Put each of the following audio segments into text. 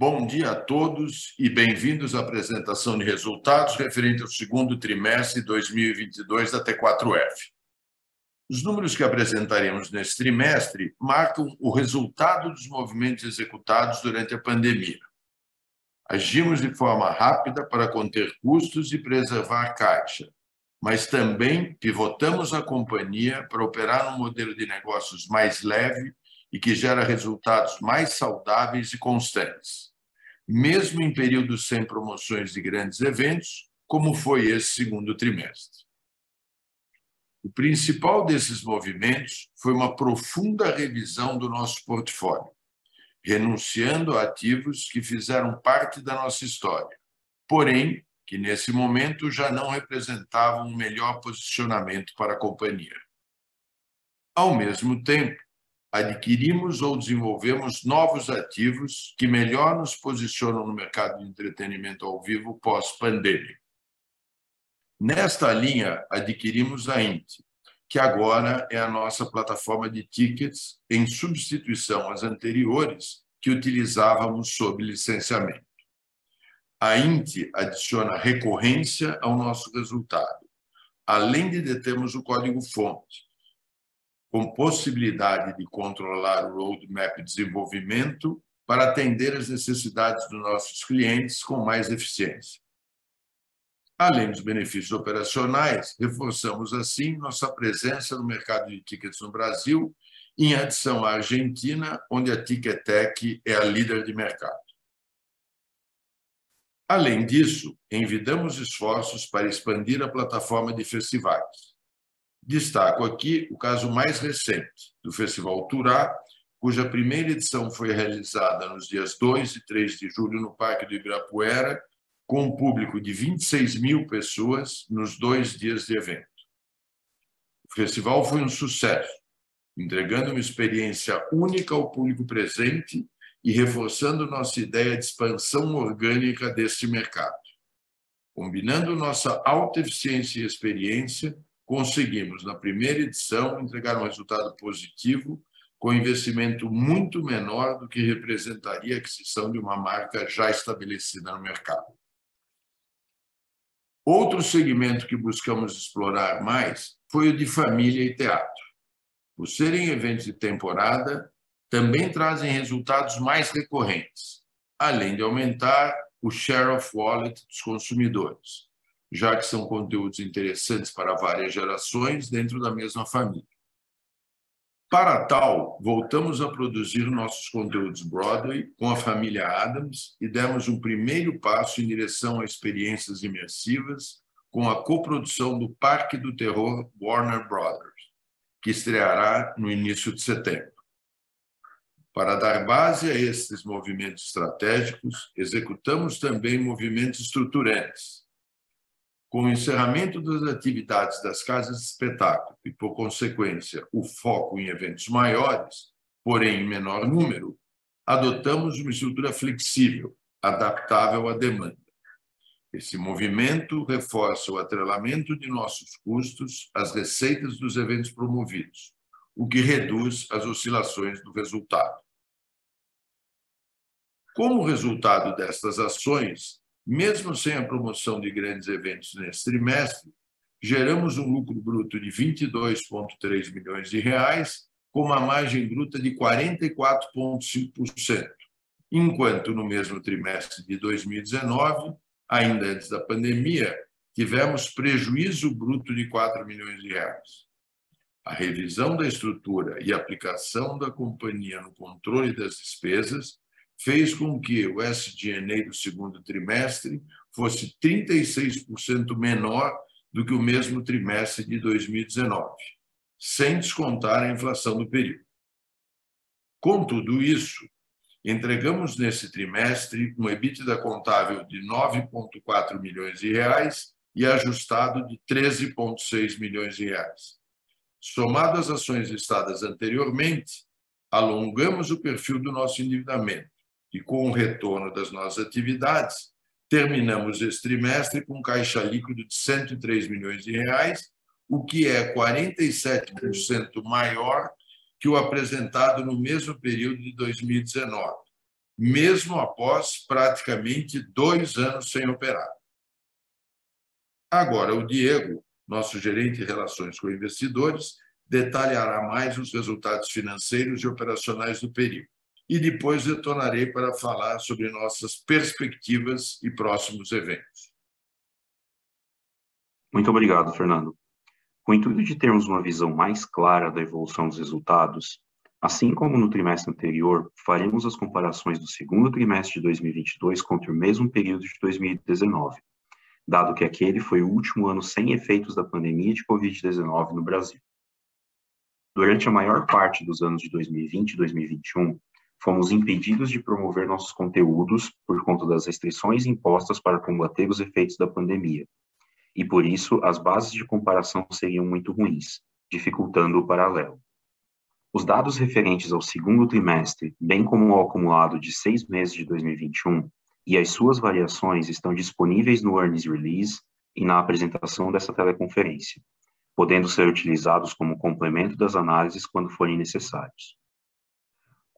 Bom dia a todos e bem-vindos à apresentação de resultados referente ao segundo trimestre de 2022 da T4F. Os números que apresentaremos neste trimestre marcam o resultado dos movimentos executados durante a pandemia. Agimos de forma rápida para conter custos e preservar caixa, mas também pivotamos a companhia para operar num modelo de negócios mais leve e que gera resultados mais saudáveis e constantes, mesmo em períodos sem promoções de grandes eventos, como foi esse segundo trimestre. O principal desses movimentos foi uma profunda revisão do nosso portfólio, renunciando a ativos que fizeram parte da nossa história, porém que nesse momento já não representavam um melhor posicionamento para a companhia. Ao mesmo tempo, adquirimos ou desenvolvemos novos ativos que melhor nos posicionam no mercado de entretenimento ao vivo pós-pandemia. Nesta linha, adquirimos a Int, que agora é a nossa plataforma de tickets em substituição às anteriores que utilizávamos sob licenciamento. A Int adiciona recorrência ao nosso resultado, além de determos o código-fonte, com possibilidade de controlar o roadmap de desenvolvimento para atender às necessidades dos nossos clientes com mais eficiência. Além dos benefícios operacionais, reforçamos assim nossa presença no mercado de tickets no Brasil, em adição à Argentina, onde a Ticketek é a líder de mercado. Além disso, envidamos esforços para expandir a plataforma de festivais. Destaco aqui o caso mais recente do Festival Turá, cuja primeira edição foi realizada nos dias 2 e 3 de julho no Parque do Ibirapuera, com um público de 26 mil pessoas nos dois dias de evento. O festival foi um sucesso, entregando uma experiência única ao público presente e reforçando nossa ideia de expansão orgânica deste mercado. Combinando nossa alta eficiência e experiência conseguimos, na primeira edição, entregar um resultado positivo com investimento muito menor do que representaria a aquisição de uma marca já estabelecida no mercado. Outro segmento que buscamos explorar mais foi o de família e teatro. Por serem eventos de temporada, também trazem resultados mais recorrentes, além de aumentar o share of wallet dos consumidores já que são conteúdos interessantes para várias gerações dentro da mesma família. Para tal, voltamos a produzir nossos conteúdos Broadway com a família Adams e demos um primeiro passo em direção a experiências imersivas com a coprodução do Parque do Terror Warner Brothers, que estreará no início de setembro. Para dar base a estes movimentos estratégicos, executamos também movimentos estruturantes, com o encerramento das atividades das casas de espetáculo e, por consequência, o foco em eventos maiores, porém em menor número, adotamos uma estrutura flexível, adaptável à demanda. Esse movimento reforça o atrelamento de nossos custos às receitas dos eventos promovidos, o que reduz as oscilações do resultado. Como resultado destas ações, mesmo sem a promoção de grandes eventos nesse trimestre, geramos um lucro bruto de 22,3 milhões de reais, com uma margem bruta de 44,5%, enquanto no mesmo trimestre de 2019, ainda antes da pandemia, tivemos prejuízo bruto de 4 milhões de reais. A revisão da estrutura e aplicação da companhia no controle das despesas fez com que o SG&A do segundo trimestre fosse 36% menor do que o mesmo trimestre de 2019, sem descontar a inflação do período. Com tudo isso, entregamos nesse trimestre um EBITDA contável de 9,4 milhões de reais e ajustado de 13,6 milhões de reais. Somado às ações listadas anteriormente, alongamos o perfil do nosso endividamento, e com o retorno das nossas atividades, terminamos esse trimestre com um caixa líquido de 103 milhões de reais, o que é 47% maior que o apresentado no mesmo período de 2019, mesmo após praticamente dois anos sem operar. Agora, o Diego, nosso gerente de relações com investidores, detalhará mais os resultados financeiros e operacionais do período. E depois retornarei para falar sobre nossas perspectivas e próximos eventos. Muito obrigado, Fernando. Com o intuito de termos uma visão mais clara da evolução dos resultados, assim como no trimestre anterior, faremos as comparações do segundo trimestre de 2022 contra o mesmo período de 2019, dado que aquele foi o último ano sem efeitos da pandemia de Covid-19 no Brasil. Durante a maior parte dos anos de 2020 e 2021, fomos impedidos de promover nossos conteúdos por conta das restrições impostas para combater os efeitos da pandemia, e por isso as bases de comparação seriam muito ruins, dificultando o paralelo. Os dados referentes ao segundo trimestre, bem como ao acumulado de seis meses de 2021, e as suas variações estão disponíveis no Earnings Release e na apresentação dessa teleconferência, podendo ser utilizados como complemento das análises quando forem necessários.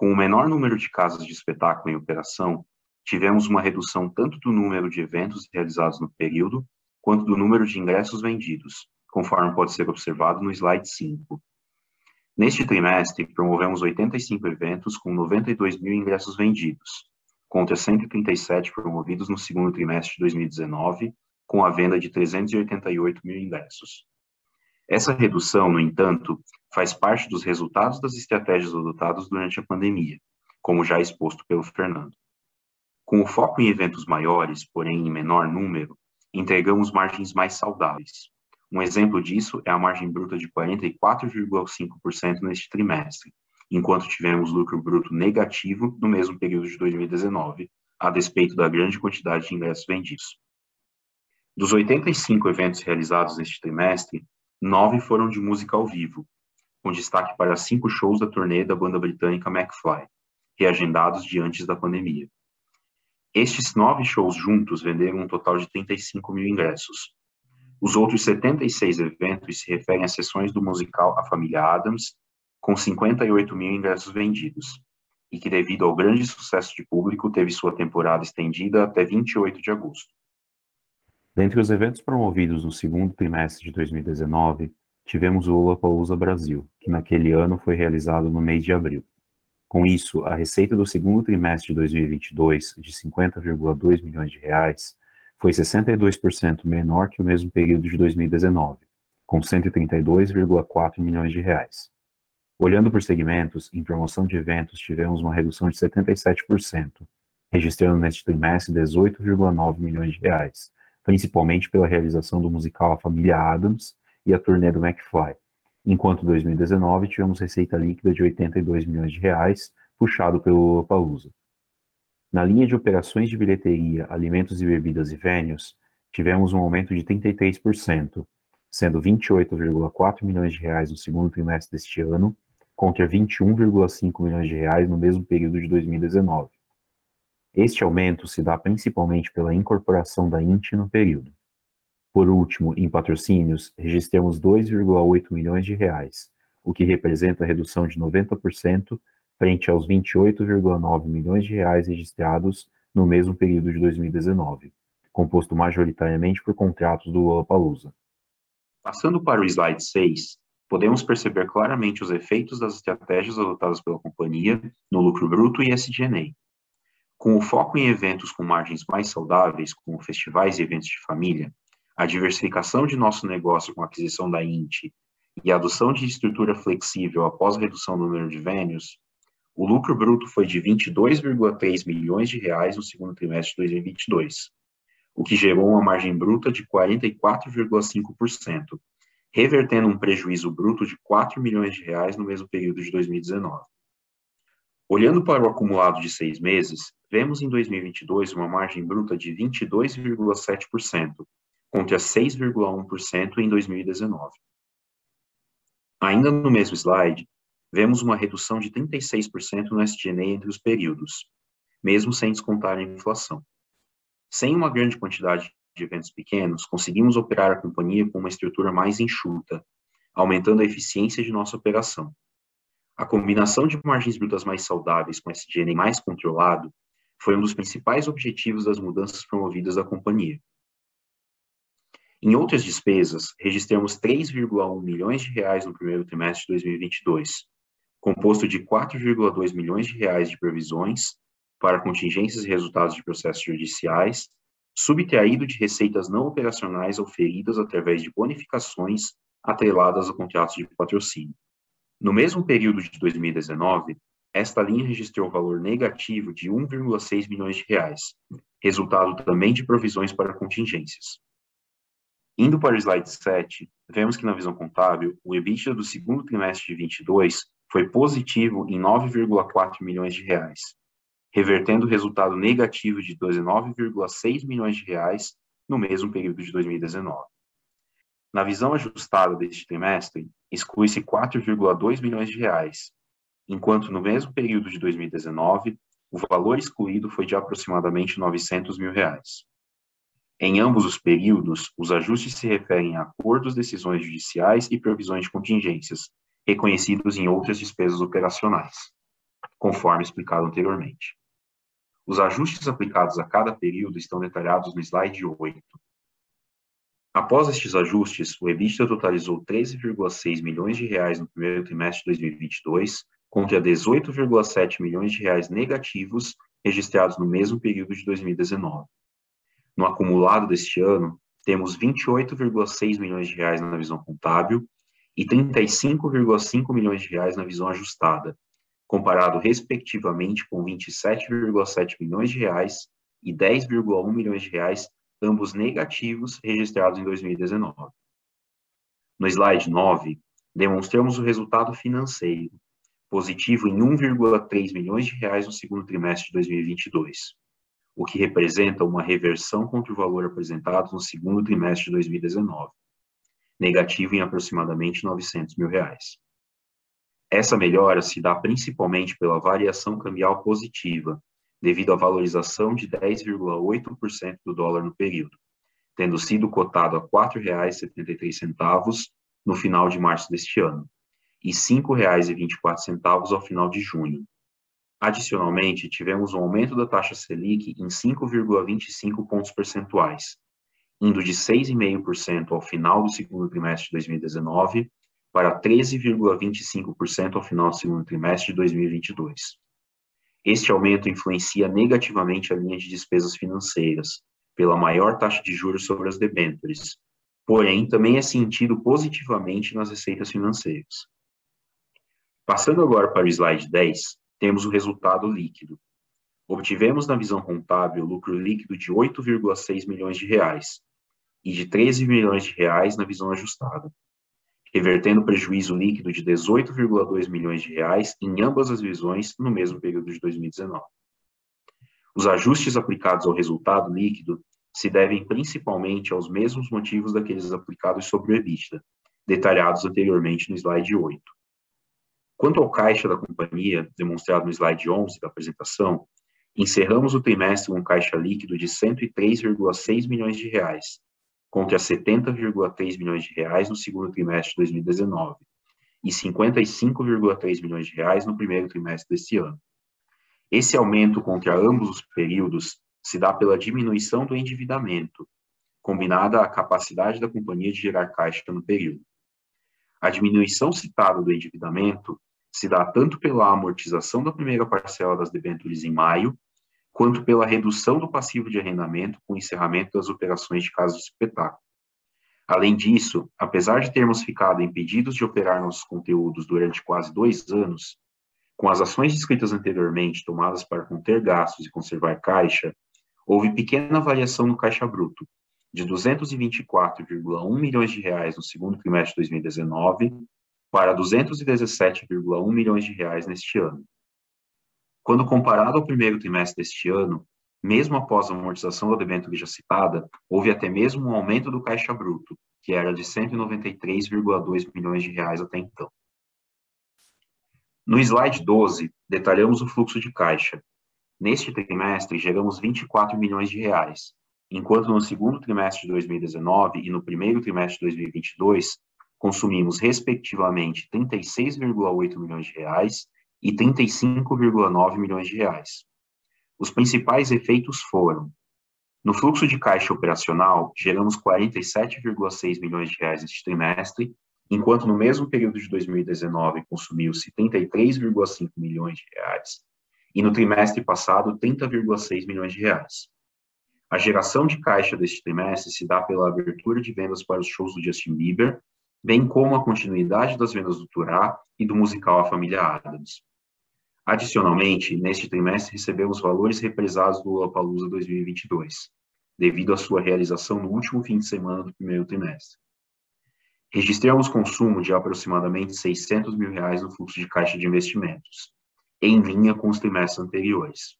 Com o menor número de casas de espetáculo em operação, tivemos uma redução tanto do número de eventos realizados no período, quanto do número de ingressos vendidos, conforme pode ser observado no slide 5. Neste trimestre, promovemos 85 eventos com 92 mil ingressos vendidos, contra 137 promovidos no segundo trimestre de 2019, com a venda de 388 mil ingressos. Essa redução, no entanto, faz parte dos resultados das estratégias adotadas durante a pandemia, como já exposto pelo Fernando. Com o foco em eventos maiores, porém em menor número, entregamos margens mais saudáveis. Um exemplo disso é a margem bruta de 44,5% neste trimestre, enquanto tivemos lucro bruto negativo no mesmo período de 2019, a despeito da grande quantidade de ingressos vendidos. Dos 85 eventos realizados neste trimestre, nove foram de música ao vivo, com destaque para cinco shows da turnê da banda britânica McFly, reagendados de antes da pandemia. Estes nove shows juntos venderam um total de 35 mil ingressos. Os outros 76 eventos se referem a sessões do musical A Família Adams, com 58 mil ingressos vendidos, e que, devido ao grande sucesso de público, teve sua temporada estendida até 28 de agosto. Dentre os eventos promovidos no segundo trimestre de 2019, tivemos o Lollapalooza Brasil, que naquele ano foi realizado no mês de abril. Com isso, a receita do segundo trimestre de 2022, de 50,2 milhões de reais, foi 62% menor que o mesmo período de 2019, com 132,4 milhões de reais. Olhando por segmentos, em promoção de eventos tivemos uma redução de 77%, registrando neste trimestre 18,9 milhões de reais, principalmente pela realização do musical A Família Adams e a turnê do McFly, enquanto em 2019 tivemos receita líquida de 82 milhões de reais, puxado pelo Lollapalooza. Na linha de operações de bilheteria, alimentos e bebidas e vênios, tivemos um aumento de 33%, sendo 28,4 milhões de reais no segundo trimestre deste ano, contra 21,5 milhões de reais no mesmo período de 2019. Este aumento se dá principalmente pela incorporação da INT no período. Por último, em patrocínios, registramos 2,8 milhões de reais, o que representa a redução de 90% frente aos 28,9 milhões de reais registrados no mesmo período de 2019, composto majoritariamente por contratos do Lollapalooza. Passando para o slide 6, podemos perceber claramente os efeitos das estratégias adotadas pela companhia no lucro bruto e SG&A. Com o foco em eventos com margens mais saudáveis, como festivais e eventos de família, a diversificação de nosso negócio com a aquisição da INT e a adoção de estrutura flexível após a redução do número de vênios, o lucro bruto foi de 22,3 milhões de reais no segundo trimestre de 2022, o que gerou uma margem bruta de 44,5%, revertendo um prejuízo bruto de 4 milhões de reais no mesmo período de 2019. Olhando para o acumulado de seis meses, vemos em 2022 uma margem bruta de 22,7%, contra 6,1% em 2019. Ainda no mesmo slide, vemos uma redução de 36% no SG&A entre os períodos, mesmo sem descontar a inflação. Sem uma grande quantidade de eventos pequenos, conseguimos operar a companhia com uma estrutura mais enxuta, aumentando a eficiência de nossa operação. A combinação de margens brutas mais saudáveis com SG&A mais controlado foi um dos principais objetivos das mudanças promovidas à companhia. Em outras despesas, registramos 3,1 milhões de reais no primeiro trimestre de 2022, composto de 4,2 milhões de reais de previsões para contingências e resultados de processos judiciais, subtraído de receitas não operacionais oferidas através de bonificações atreladas a contratos de patrocínio. No mesmo período de 2019, esta linha registrou valor negativo de 1,6 milhões de reais, resultado também de provisões para contingências. Indo para o slide 7, vemos que na visão contábil, o EBITDA do segundo trimestre de 22 foi positivo em 9,4 milhões de reais, revertendo o resultado negativo de 19,6 milhões de reais no mesmo período de 2019. Na visão ajustada deste trimestre, exclui-se 4,2 milhões de reais, enquanto no mesmo período de 2019, o valor excluído foi de aproximadamente 900 mil reais. Em ambos os períodos, os ajustes se referem a acordos, decisões judiciais e provisões de contingências, reconhecidos em outras despesas operacionais, conforme explicado anteriormente. Os ajustes aplicados a cada período estão detalhados no slide 8. Após estes ajustes, o EBITDA totalizou 13,6 milhões de reais no primeiro trimestre de 2022, contra 18,7 milhões de reais negativos registrados no mesmo período de 2019. No acumulado deste ano, temos 28,6 milhões de reais na visão contábil e 35,5 milhões de reais na visão ajustada, comparado respectivamente com 27,7 milhões de reais e 10,1 milhões de reais, ambos negativos, registrados em 2019. No slide 9, demonstramos o resultado financeiro, positivo em 1,3 milhões de reais no segundo trimestre de 2022 o que representa uma reversão contra o valor apresentado no segundo trimestre de 2019, negativo em aproximadamente 900 mil reais. Essa melhora se dá principalmente pela variação cambial positiva, devido à valorização de 10,8% do dólar no período, tendo sido cotado a R$ 4,73 no final de março deste ano, e R$ 5,24 ao final de junho, Adicionalmente, tivemos um aumento da taxa Selic em 5,25 pontos percentuais, indo de 6,5% ao final do segundo trimestre de 2019 para 13,25% ao final do segundo trimestre de 2022. Este aumento influencia negativamente a linha de despesas financeiras, pela maior taxa de juros sobre as debêntures, porém também é sentido positivamente nas receitas financeiras. Passando agora para o slide 10, temos o resultado líquido. Obtivemos na visão contábil lucro líquido de 8,6 milhões de reais e de 13 milhões de reais na visão ajustada, revertendo prejuízo líquido de 18,2 milhões de reais em ambas as visões no mesmo período de 2019. Os ajustes aplicados ao resultado líquido se devem principalmente aos mesmos motivos daqueles aplicados sobre o EBITDA, detalhados anteriormente no slide 8. Quanto ao caixa da companhia, demonstrado no slide 11 da apresentação, encerramos o trimestre com um caixa líquido de 103,6 milhões de reais, contra 70,3 milhões de reais no segundo trimestre de 2019 e 55,3 milhões de reais no primeiro trimestre deste ano. Esse aumento contra ambos os períodos se dá pela diminuição do endividamento, combinada à capacidade da companhia de gerar caixa no período. A diminuição citada do endividamento se dá tanto pela amortização da primeira parcela das debêntures em maio, quanto pela redução do passivo de arrendamento com o encerramento das operações de casa de espetáculo. Além disso, apesar de termos ficado impedidos de operar nossos conteúdos durante quase dois anos, com as ações descritas anteriormente tomadas para conter gastos e conservar caixa, houve pequena variação no caixa bruto, de 224,1 milhões de reais no segundo trimestre de 2019 para 217,1 milhões de reais neste ano. Quando comparado ao primeiro trimestre deste ano, mesmo após a amortização da debênture já citada, houve até mesmo um aumento do caixa bruto, que era de 193,2 milhões de reais até então. No slide 12, detalhamos o fluxo de caixa. Neste trimestre, geramos 24 milhões de reais, enquanto no segundo trimestre de 2019 e no primeiro trimestre de 2022 consumimos, respectivamente, 36,8 milhões de reais e 35,9 milhões de reais. Os principais efeitos foram: no fluxo de caixa operacional, geramos 47,6 milhões de reais neste trimestre, enquanto no mesmo período de 2019 consumiu-se 33,5 milhões de reais e no trimestre passado 30,6 milhões de reais. A geração de caixa deste trimestre se dá pela abertura de vendas para os shows do Justin Bieber, bem como a continuidade das vendas do Turá e do musical A Família Adams. Adicionalmente, neste trimestre recebemos valores represados do Lollapalooza 2022, devido à sua realização no último fim de semana do primeiro trimestre. Registramos consumo de aproximadamente 600 mil reais no fluxo de caixa de investimentos, em linha com os trimestres anteriores.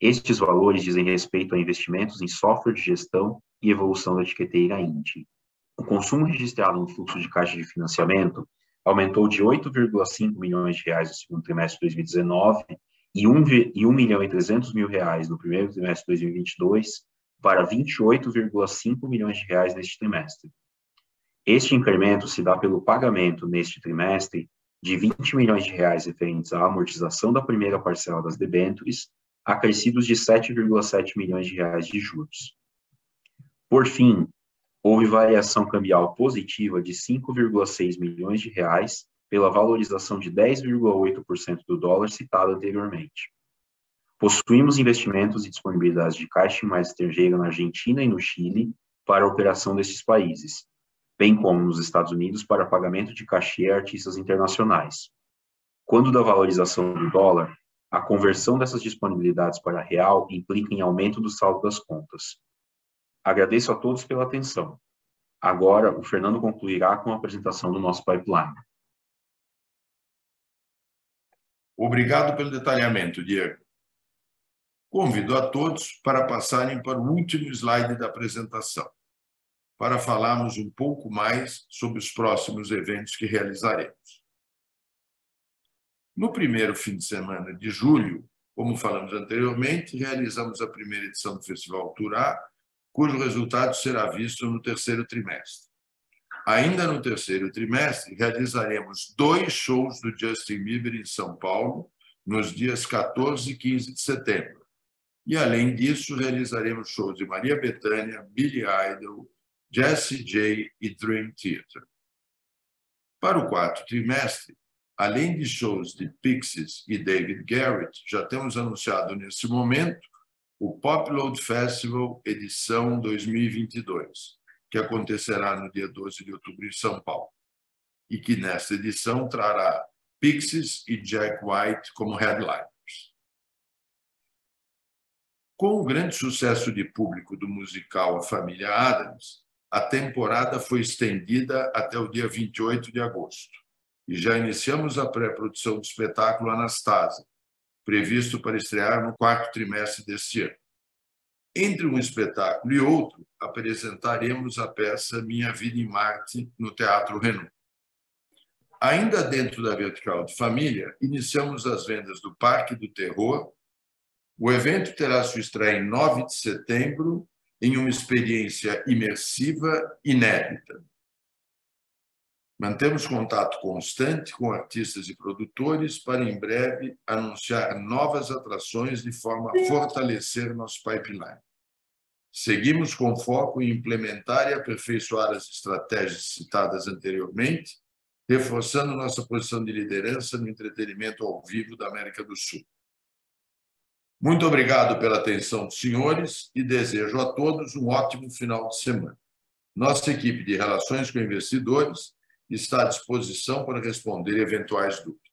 Estes valores dizem respeito a investimentos em software de gestão e evolução da etiqueteira Indy. O consumo registrado no fluxo de caixa de financiamento aumentou de 8,5 milhões de reais no segundo trimestre de 2019 e 1, e 1 milhão e 300 mil reais no primeiro trimestre de 2022 para 28,5 milhões de reais neste trimestre. Este incremento se dá pelo pagamento neste trimestre de 20 milhões de reais referentes à amortização da primeira parcela das debêntures, acrescidos de 7,7 milhões de reais de juros. Por fim, houve variação cambial positiva de 5,6 milhões de reais pela valorização de 10,8% do dólar citado anteriormente. Possuímos investimentos e disponibilidades de caixa em mais estrangeira na Argentina e no Chile para a operação desses países, bem como nos Estados Unidos para pagamento de cachê a artistas internacionais. Quando da valorização do dólar, a conversão dessas disponibilidades para real implica em aumento do saldo das contas, Agradeço a todos pela atenção. Agora, o Fernando concluirá com a apresentação do nosso pipeline. Obrigado pelo detalhamento, Diego. Convido a todos para passarem para o último slide da apresentação, para falarmos um pouco mais sobre os próximos eventos que realizaremos. No primeiro fim de semana de julho, como falamos anteriormente, realizamos a primeira edição do Festival Turá, cujo resultado será visto no terceiro trimestre. Ainda no terceiro trimestre, realizaremos dois shows do Justin Bieber em São Paulo, nos dias 14 e 15 de setembro. E, além disso, realizaremos shows de Maria Bethânia, Billy Idol, Jessie J e Dream Theater. Para o quarto trimestre, além de shows de Pixies e David Garrett, já temos anunciado nesse momento o Popload Festival edição 2022, que acontecerá no dia 12 de outubro em São Paulo, e que nesta edição trará Pixies e Jack White como headliners. Com o grande sucesso de público do musical A Família Adams, a temporada foi estendida até o dia 28 de agosto e já iniciamos a pré-produção do espetáculo Anastasia, previsto para estrear no quarto trimestre deste ano. Entre um espetáculo e outro, apresentaremos a peça Minha Vida em Marte no Teatro Renault. Ainda dentro da vertical de família, iniciamos as vendas do Parque do Terror. O evento terá sua estreia em 9 de setembro, em uma experiência imersiva inédita. Mantemos contato constante com artistas e produtores para, em breve, anunciar novas atrações de forma a fortalecer nosso pipeline. Seguimos com foco em implementar e aperfeiçoar as estratégias citadas anteriormente, reforçando nossa posição de liderança no entretenimento ao vivo da América do Sul. Muito obrigado pela atenção senhores e desejo a todos um ótimo final de semana. Nossa equipe de relações com investidores está à disposição para responder eventuais dúvidas.